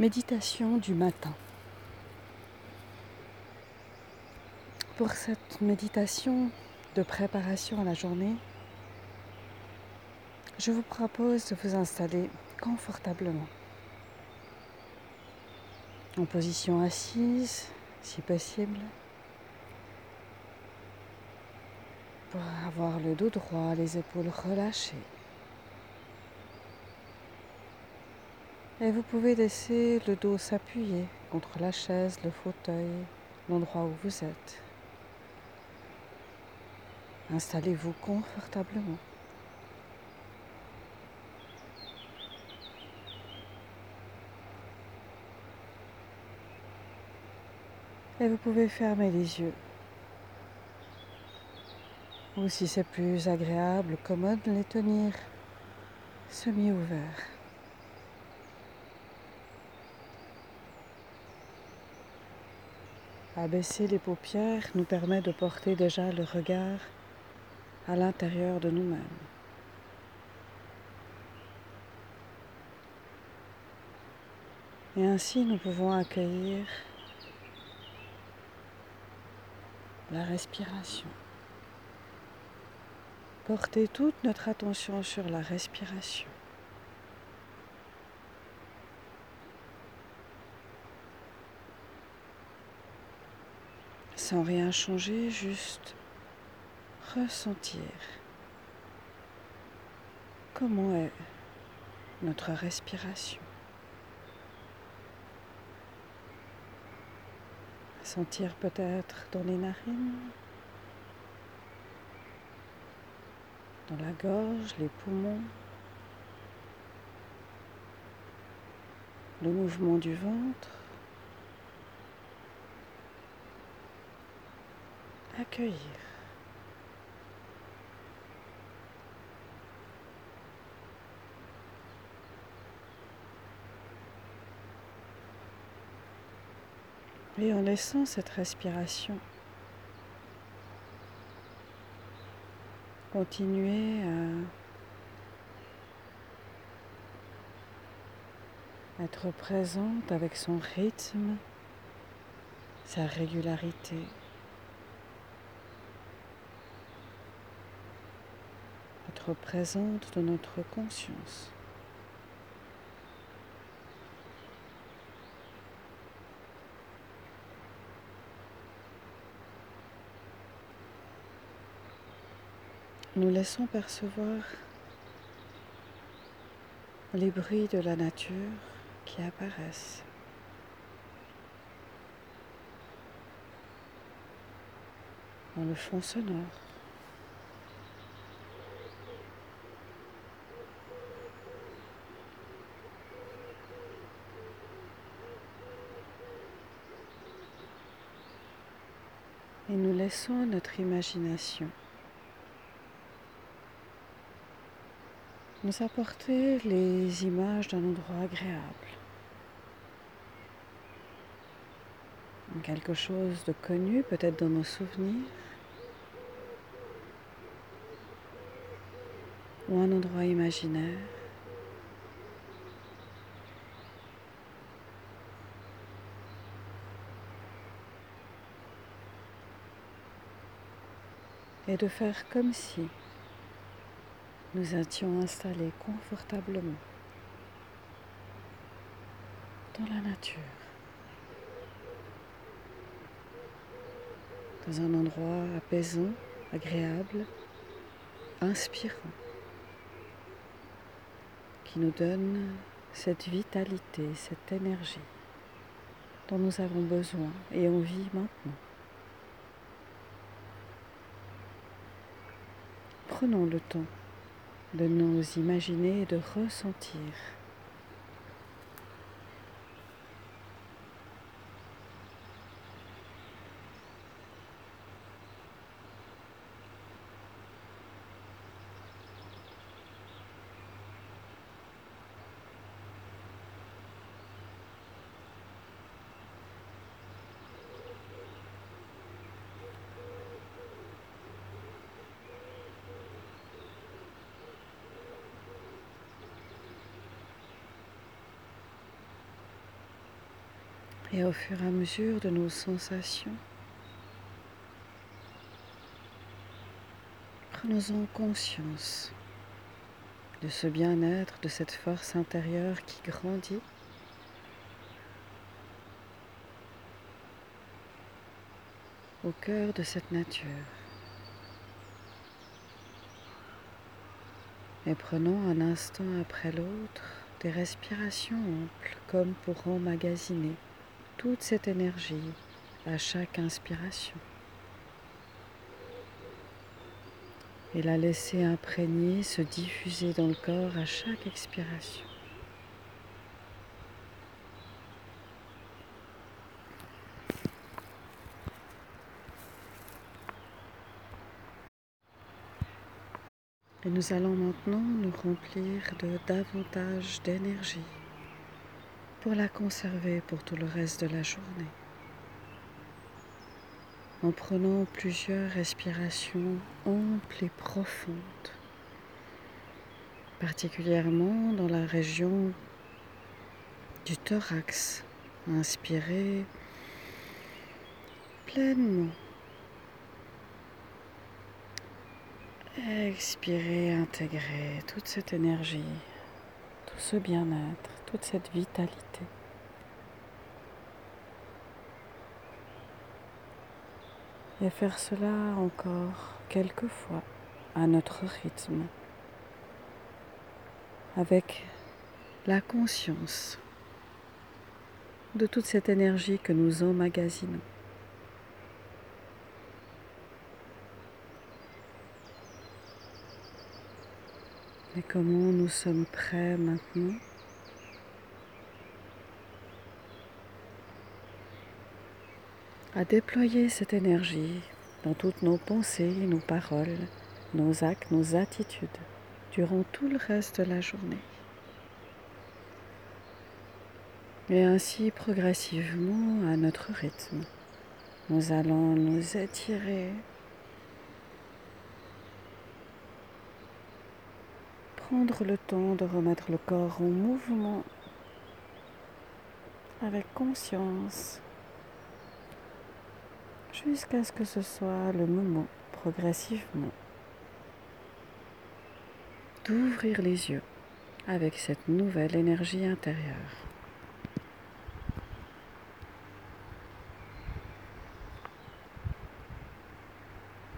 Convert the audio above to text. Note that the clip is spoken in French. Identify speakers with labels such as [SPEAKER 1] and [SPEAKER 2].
[SPEAKER 1] Méditation du matin. Pour cette méditation de préparation à la journée, je vous propose de vous installer confortablement. En position assise, si possible, pour avoir le dos droit, les épaules relâchées. Et vous pouvez laisser le dos s'appuyer contre la chaise, le fauteuil, l'endroit où vous êtes. Installez-vous confortablement. Et vous pouvez fermer les yeux. Ou si c'est plus agréable, commode, les tenir semi-ouverts. Abaisser les paupières nous permet de porter déjà le regard à l'intérieur de nous-mêmes. Et ainsi nous pouvons accueillir la respiration. Porter toute notre attention sur la respiration. Sans rien changer, juste ressentir comment est notre respiration. Sentir peut-être dans les narines, dans la gorge, les poumons, le mouvement du ventre. Accueillir. Et en laissant cette respiration continuer à être présente avec son rythme, sa régularité. Présente de notre conscience. Nous laissons percevoir les bruits de la nature qui apparaissent. dans le fond sonore. Et nous laissons notre imagination nous apporter les images d'un endroit agréable, quelque chose de connu peut-être dans nos souvenirs, ou un endroit imaginaire. Et de faire comme si nous étions installés confortablement dans la nature, dans un endroit apaisant, agréable, inspirant, qui nous donne cette vitalité, cette énergie dont nous avons besoin et envie maintenant. Prenons le temps de nous imaginer et de ressentir Et au fur et à mesure de nos sensations, prenons-en conscience de ce bien-être, de cette force intérieure qui grandit. au cœur de cette nature. Et prenons un instant après l'autre des respirations amples comme pour emmagasiner toute cette énergie à chaque inspiration. Et la laisser imprégner, se diffuser dans le corps à chaque expiration. Et nous allons maintenant nous remplir de davantage d'énergie pour la conserver pour tout le reste de la journée. En prenant plusieurs respirations amples et profondes, particulièrement dans la région du thorax. Inspirez pleinement Expirez, intégrez toute cette énergie, ce bien-être, toute cette vitalité. Et faire cela encore quelques fois à notre rythme, avec la conscience de toute cette énergie que nous emmagasinons. Et comment nous sommes prêts maintenant? À déployer cette énergie dans toutes nos pensées, nos paroles, nos actes, nos attitudes durant tout le reste de la journée. Et ainsi progressivement à notre rythme, nous allons nous étirer prendre le temps de remettre le corps en mouvement avec conscience jusqu'à ce que ce soit le moment progressivement d'ouvrir les yeux avec cette nouvelle énergie intérieure.